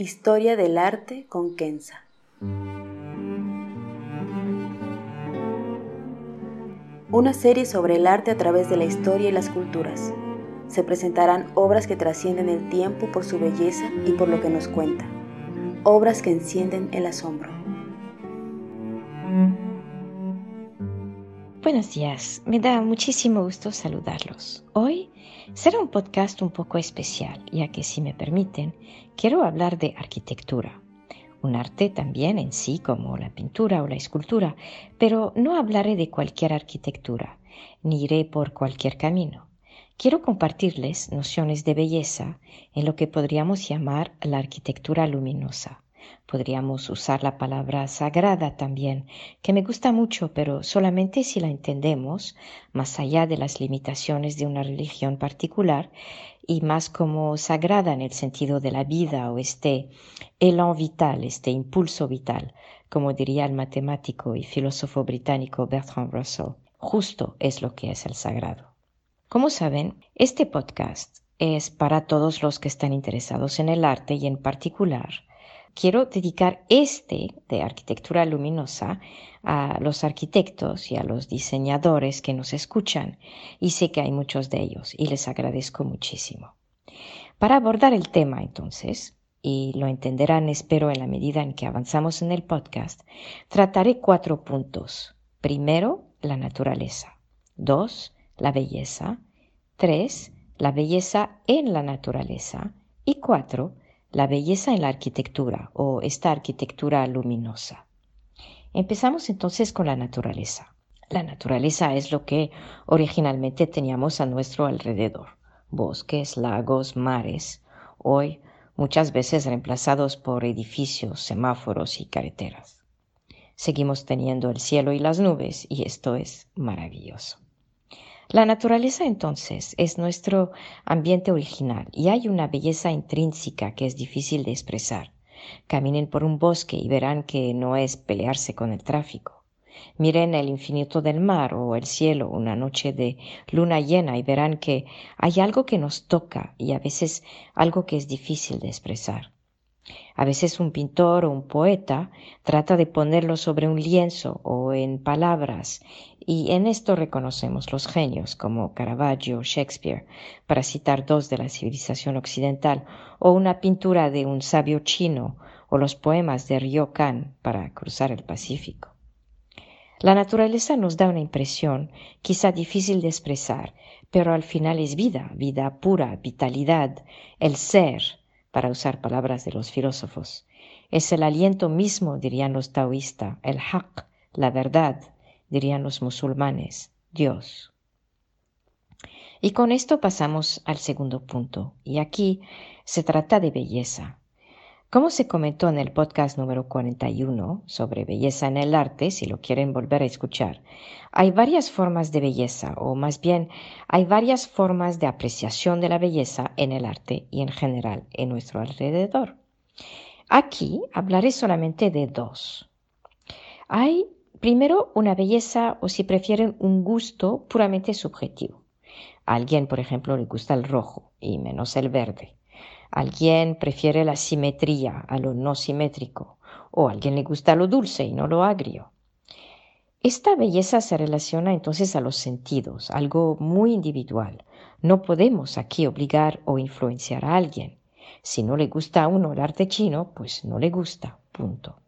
Historia del arte con Kenza. Una serie sobre el arte a través de la historia y las culturas. Se presentarán obras que trascienden el tiempo por su belleza y por lo que nos cuenta. Obras que encienden el asombro. Buenos días, me da muchísimo gusto saludarlos. Hoy será un podcast un poco especial, ya que si me permiten, quiero hablar de arquitectura, un arte también en sí como la pintura o la escultura, pero no hablaré de cualquier arquitectura, ni iré por cualquier camino. Quiero compartirles nociones de belleza en lo que podríamos llamar la arquitectura luminosa Podríamos usar la palabra sagrada también, que me gusta mucho, pero solamente si la entendemos más allá de las limitaciones de una religión particular y más como sagrada en el sentido de la vida o este elan vital, este impulso vital, como diría el matemático y filósofo británico Bertrand Russell. Justo es lo que es el sagrado. Como saben, este podcast es para todos los que están interesados en el arte y en particular quiero dedicar este de arquitectura luminosa a los arquitectos y a los diseñadores que nos escuchan, y sé que hay muchos de ellos, y les agradezco muchísimo. Para abordar el tema, entonces, y lo entenderán, espero, en la medida en que avanzamos en el podcast, trataré cuatro puntos. Primero, la naturaleza. Dos, la belleza. Tres, la belleza en la naturaleza. Y cuatro, la belleza en la arquitectura o esta arquitectura luminosa. Empezamos entonces con la naturaleza. La naturaleza es lo que originalmente teníamos a nuestro alrededor. Bosques, lagos, mares, hoy muchas veces reemplazados por edificios, semáforos y carreteras. Seguimos teniendo el cielo y las nubes y esto es maravilloso. La naturaleza entonces es nuestro ambiente original y hay una belleza intrínseca que es difícil de expresar. Caminen por un bosque y verán que no es pelearse con el tráfico. Miren el infinito del mar o el cielo una noche de luna llena y verán que hay algo que nos toca y a veces algo que es difícil de expresar. A veces un pintor o un poeta trata de ponerlo sobre un lienzo o en palabras, y en esto reconocemos los genios como Caravaggio o Shakespeare, para citar dos de la civilización occidental, o una pintura de un sabio chino, o los poemas de Ryokan para cruzar el Pacífico. La naturaleza nos da una impresión quizá difícil de expresar, pero al final es vida, vida pura, vitalidad, el ser, para usar palabras de los filósofos. Es el aliento mismo, dirían los taoístas, el haq, la verdad, dirían los musulmanes, Dios. Y con esto pasamos al segundo punto, y aquí se trata de belleza. Como se comentó en el podcast número 41 sobre belleza en el arte, si lo quieren volver a escuchar, hay varias formas de belleza, o más bien hay varias formas de apreciación de la belleza en el arte y en general en nuestro alrededor. Aquí hablaré solamente de dos. Hay primero una belleza, o si prefieren, un gusto puramente subjetivo. A alguien, por ejemplo, le gusta el rojo y menos el verde. Alguien prefiere la simetría a lo no simétrico, o a alguien le gusta lo dulce y no lo agrio. Esta belleza se relaciona entonces a los sentidos, algo muy individual. No podemos aquí obligar o influenciar a alguien. Si no le gusta a uno el arte chino, pues no le gusta, punto.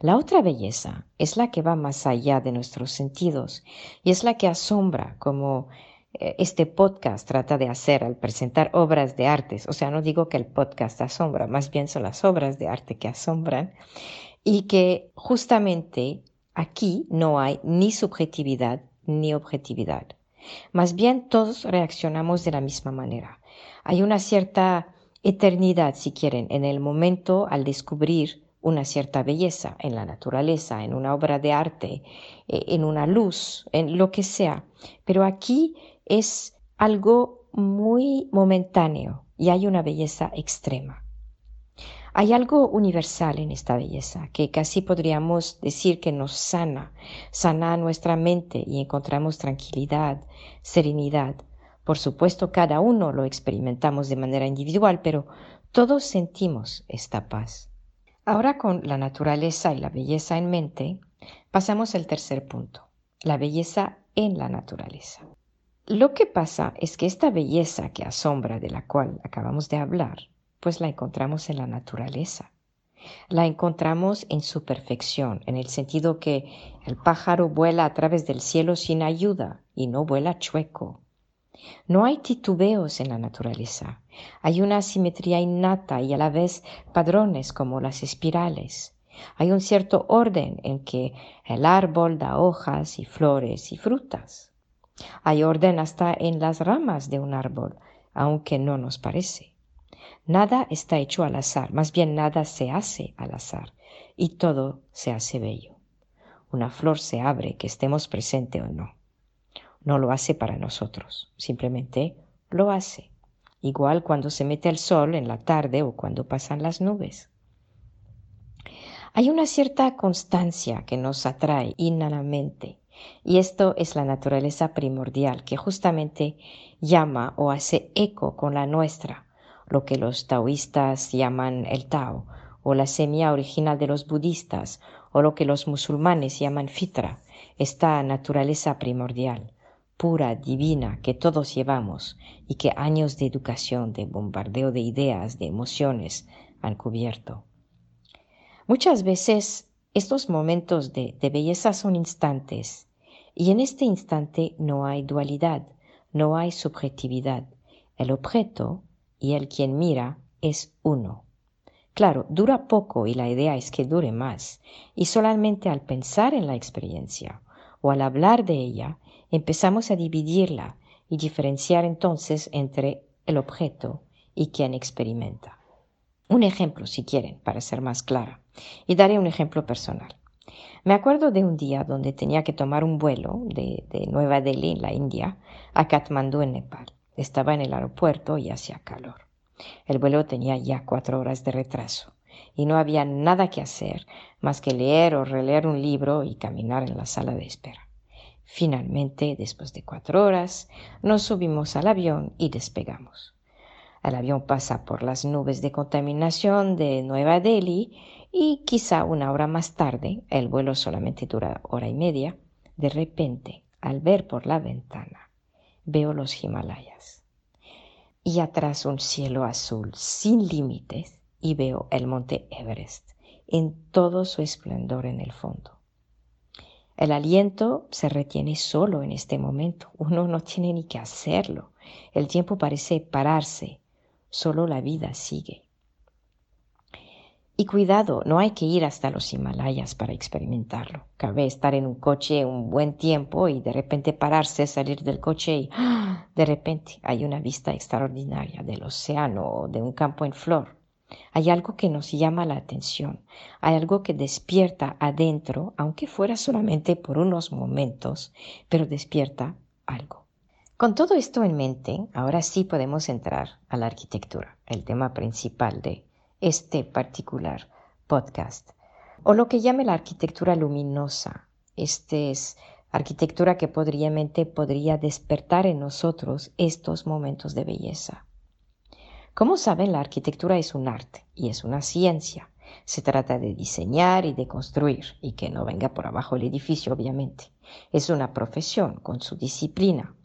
La otra belleza es la que va más allá de nuestros sentidos y es la que asombra, como eh, este podcast trata de hacer al presentar obras de artes. O sea, no digo que el podcast asombra, más bien son las obras de arte que asombran y que justamente aquí no hay ni subjetividad ni objetividad. Más bien todos reaccionamos de la misma manera. Hay una cierta eternidad, si quieren, en el momento al descubrir una cierta belleza en la naturaleza, en una obra de arte, eh, en una luz, en lo que sea. Pero aquí es algo muy momentáneo y hay una belleza extrema. Hay algo universal en esta belleza que casi podríamos decir que nos sana, sana nuestra mente y encontramos tranquilidad, serenidad. Por supuesto, cada uno lo experimentamos de manera individual, pero Todos sentimos esta paz. Ahora con la naturaleza y la belleza en mente, pasamos al tercer punto, la belleza en la naturaleza. Lo que pasa es que esta belleza que asombra de la cual acabamos de hablar, pues la encontramos en la naturaleza. La encontramos en su perfección, en el sentido que el pájaro vuela a través del cielo sin ayuda y no vuela chueco. No hay titubeos en la naturaleza. Hay una simetría innata y a la vez padrones como las espirales. Hay un cierto orden en que el árbol da hojas y flores y frutas. Hay orden hasta en las ramas de un árbol, aunque no nos parece. Nada está hecho al azar, más bien nada se hace al azar, y todo se hace bello. Una flor se abre, que estemos presente o no. No lo hace para nosotros, simplemente lo hace, igual cuando se mete el sol en la tarde o cuando pasan las nubes. Hay una cierta constancia que nos atrae inanamente y esto es la naturaleza primordial que justamente llama o hace eco con la nuestra, lo que los taoístas llaman el Tao, o la semilla original de los budistas, o lo que los musulmanes llaman fitra, esta naturaleza primordial, pura, divina, que todos llevamos y que años de educación, de bombardeo de ideas, de emociones han cubierto. Muchas veces estos momentos de, de belleza son instantes y en este instante no hay dualidad, no hay subjetividad. El objeto y el quien mira es uno. Claro, dura poco y la idea es que dure más. Y solamente al pensar en la experiencia o al hablar de ella, empezamos a dividirla y diferenciar entonces entre el objeto y quien experimenta. Un ejemplo, si quieren, para ser más clara. Y daré un ejemplo personal. Me acuerdo de un día donde tenía que tomar un vuelo de, Nueva Delhi, en la India, a Katmandú, en Nepal. Estaba en el aeropuerto y hacía calor. El vuelo tenía ya cuatro horas de retraso y no había nada que hacer más que leer o releer un libro y caminar en la sala de espera. Finalmente, después de cuatro horas, nos subimos al avión y despegamos. El avión pasa por las nubes de contaminación de Nueva Delhi y quizá una hora más tarde, el vuelo solamente dura hora y media, de repente, al ver por la ventana, veo los Himalayas y atrás un cielo azul sin límites y veo el monte Everest en todo su esplendor en el fondo. El aliento se retiene solo en este momento, uno no tiene ni que hacerlo, el tiempo parece pararse, solo la vida sigue. Y cuidado, no hay que ir hasta los Himalayas para experimentarlo. Cabe estar en un coche un buen tiempo y de repente pararse, salir del coche y ¡ah! de repente hay una vista extraordinaria del océano o de un campo en flor. Hay algo que nos llama la atención, hay algo que despierta adentro, aunque fuera solamente por unos momentos, pero despierta algo. Con todo esto en mente, ahora sí podemos entrar a la arquitectura, el tema principal de este particular podcast, o lo que llame la arquitectura luminosa. Este es arquitectura que podría despertar en nosotros estos momentos de belleza. Como saben, la arquitectura es un arte y es una ciencia. Se trata de diseñar y de construir, y que no venga por abajo el edificio, obviamente. Es una profesión con su disciplina,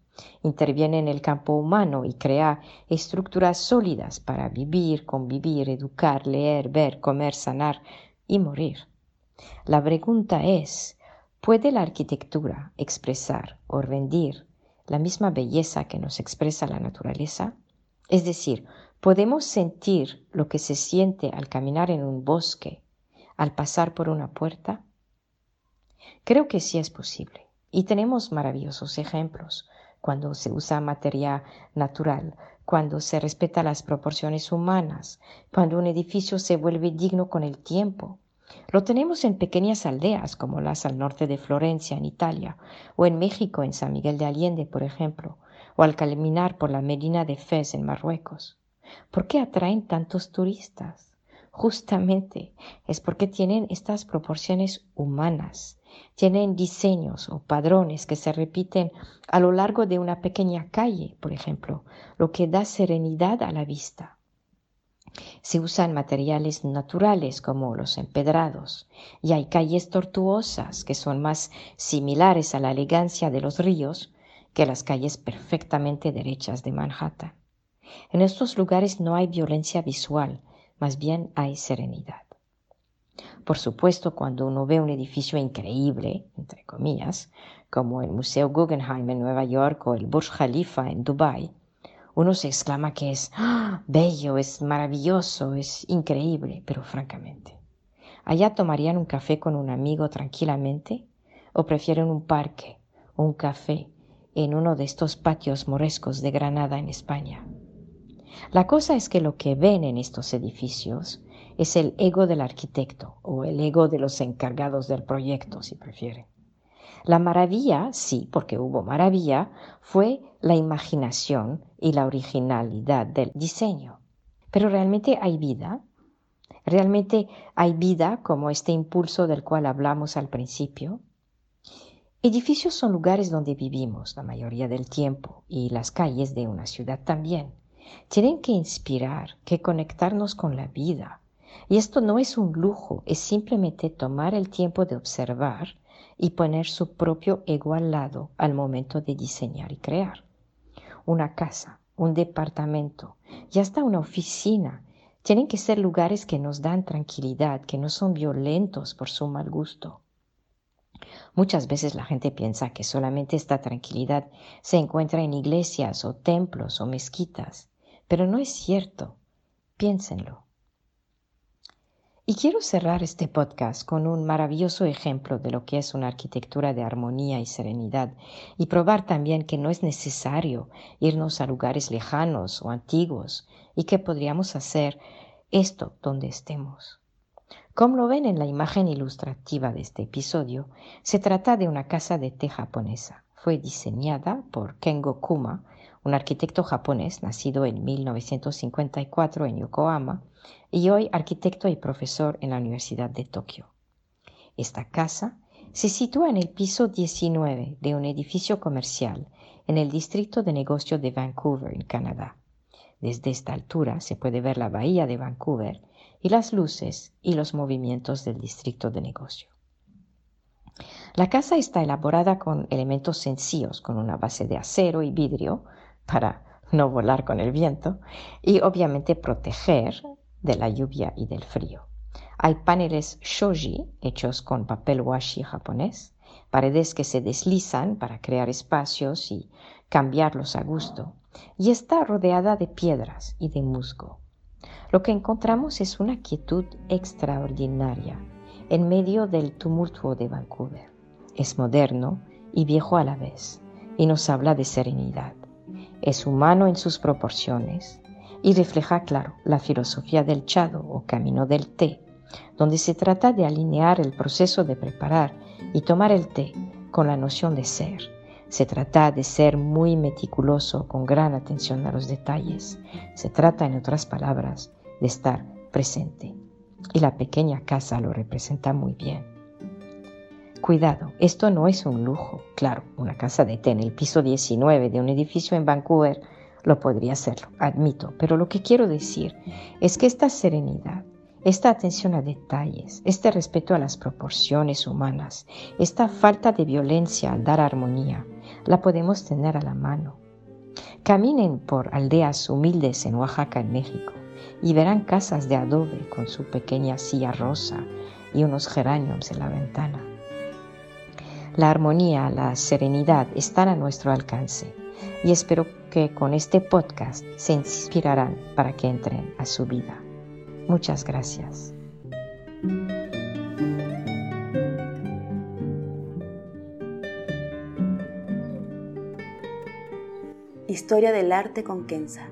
Interviene en el campo humano y crea estructuras sólidas para vivir, convivir, educar, leer, ver, comer, sanar y morir. La pregunta es, ¿puede la arquitectura expresar o rendir la misma belleza que nos expresa la naturaleza? Es decir, ¿podemos sentir lo que se siente al caminar en un bosque, al pasar por una puerta? Creo que sí es posible y tenemos maravillosos ejemplos cuando se usa materia natural, cuando se respeta las proporciones humanas, cuando un edificio se vuelve digno con el tiempo. Lo tenemos en pequeñas aldeas como las al norte de Florencia, en Italia, o en México, en San Miguel de Allende, por ejemplo, o al caminar por la Medina de Fez, en Marruecos. ¿Por qué atraen tantos turistas? Justamente es porque tienen estas proporciones humanas, tienen diseños o padrones que se repiten a lo largo de una pequeña calle, por ejemplo, lo que da serenidad a la vista. Se usan materiales naturales como los empedrados y hay calles tortuosas que son más similares a la elegancia de los ríos que las calles perfectamente derechas de Manhattan. En estos lugares no hay violencia visual, más bien hay serenidad. Por supuesto, cuando uno ve un edificio increíble, entre comillas, como el Museo Guggenheim en Nueva York o el Burj Khalifa en Dubái, uno se exclama que es ¡Ah! bello, es maravilloso, es increíble, pero francamente, ¿allá tomarían un café con un amigo tranquilamente? ¿O prefieren un parque o un café en uno de estos patios morescos de Granada en España? La cosa es que lo que ven en estos edificios es el ego del arquitecto o el ego de los encargados del proyecto, si prefiere. La maravilla, sí, porque hubo maravilla, fue la imaginación y la originalidad del diseño. Pero realmente hay vida. Realmente hay vida como este impulso del cual hablamos al principio. Edificios son lugares donde vivimos la mayoría del tiempo y las calles de una ciudad también. Tienen que inspirar, que conectarnos con la vida, y esto no es un lujo, es simplemente tomar el tiempo de observar y poner su propio ego al lado al momento de diseñar y crear. Una casa, un departamento y hasta una oficina tienen que ser lugares que nos dan tranquilidad, que no son violentos por su mal gusto. Muchas veces la gente piensa que solamente esta tranquilidad se encuentra en iglesias o templos o mezquitas, pero no es cierto. Piénsenlo. Y quiero cerrar este podcast con un maravilloso ejemplo de lo que es una arquitectura de armonía y serenidad y probar también que no es necesario irnos a lugares lejanos o antiguos y que podríamos hacer esto donde estemos. Como lo ven en la imagen ilustrativa de este episodio, se trata de una casa de té japonesa. Fue diseñada por Kengo Kuma, un arquitecto japonés nacido en 1954 en Yokohama y hoy arquitecto y profesor en la Universidad de Tokio. Esta casa se sitúa en el piso 19 de un edificio comercial en el distrito de negocio de Vancouver, en Canadá. Desde esta altura se puede ver la bahía de Vancouver y las luces y los movimientos del distrito de negocio. La casa está elaborada con elementos sencillos, con una base de acero y vidrio para no volar con el viento y obviamente proteger de la lluvia y del frío. Hay paneles shoji hechos con papel washi japonés, paredes que se deslizan para crear espacios y cambiarlos a gusto, y está rodeada de piedras y de musgo. Lo que encontramos es una quietud extraordinaria en medio del tumulto de Vancouver. Es moderno y viejo a la vez, y nos habla de serenidad. Es humano en sus proporciones, y refleja, claro, la filosofía del chado o camino del té, donde se trata de alinear el proceso de preparar y tomar el té con la noción de ser. Se trata de ser muy meticuloso con gran atención a los detalles. Se trata, en otras palabras, de estar presente. Y la pequeña casa lo representa muy bien. Cuidado, esto no es un lujo. Claro, una casa de té en el piso 19 de un edificio en Vancouver lo podría hacerlo, admito, pero lo que quiero decir es que esta serenidad, esta atención a detalles, este respeto a las proporciones humanas, esta falta de violencia al dar armonía, la podemos tener a la mano. Caminen por aldeas humildes en Oaxaca, en México, y verán casas de adobe con su pequeña silla rosa y unos geraniums en la ventana. La armonía, la serenidad están a nuestro alcance y espero que con este podcast se inspirarán para que entren a su vida. Muchas gracias. Historia del arte con Kenza.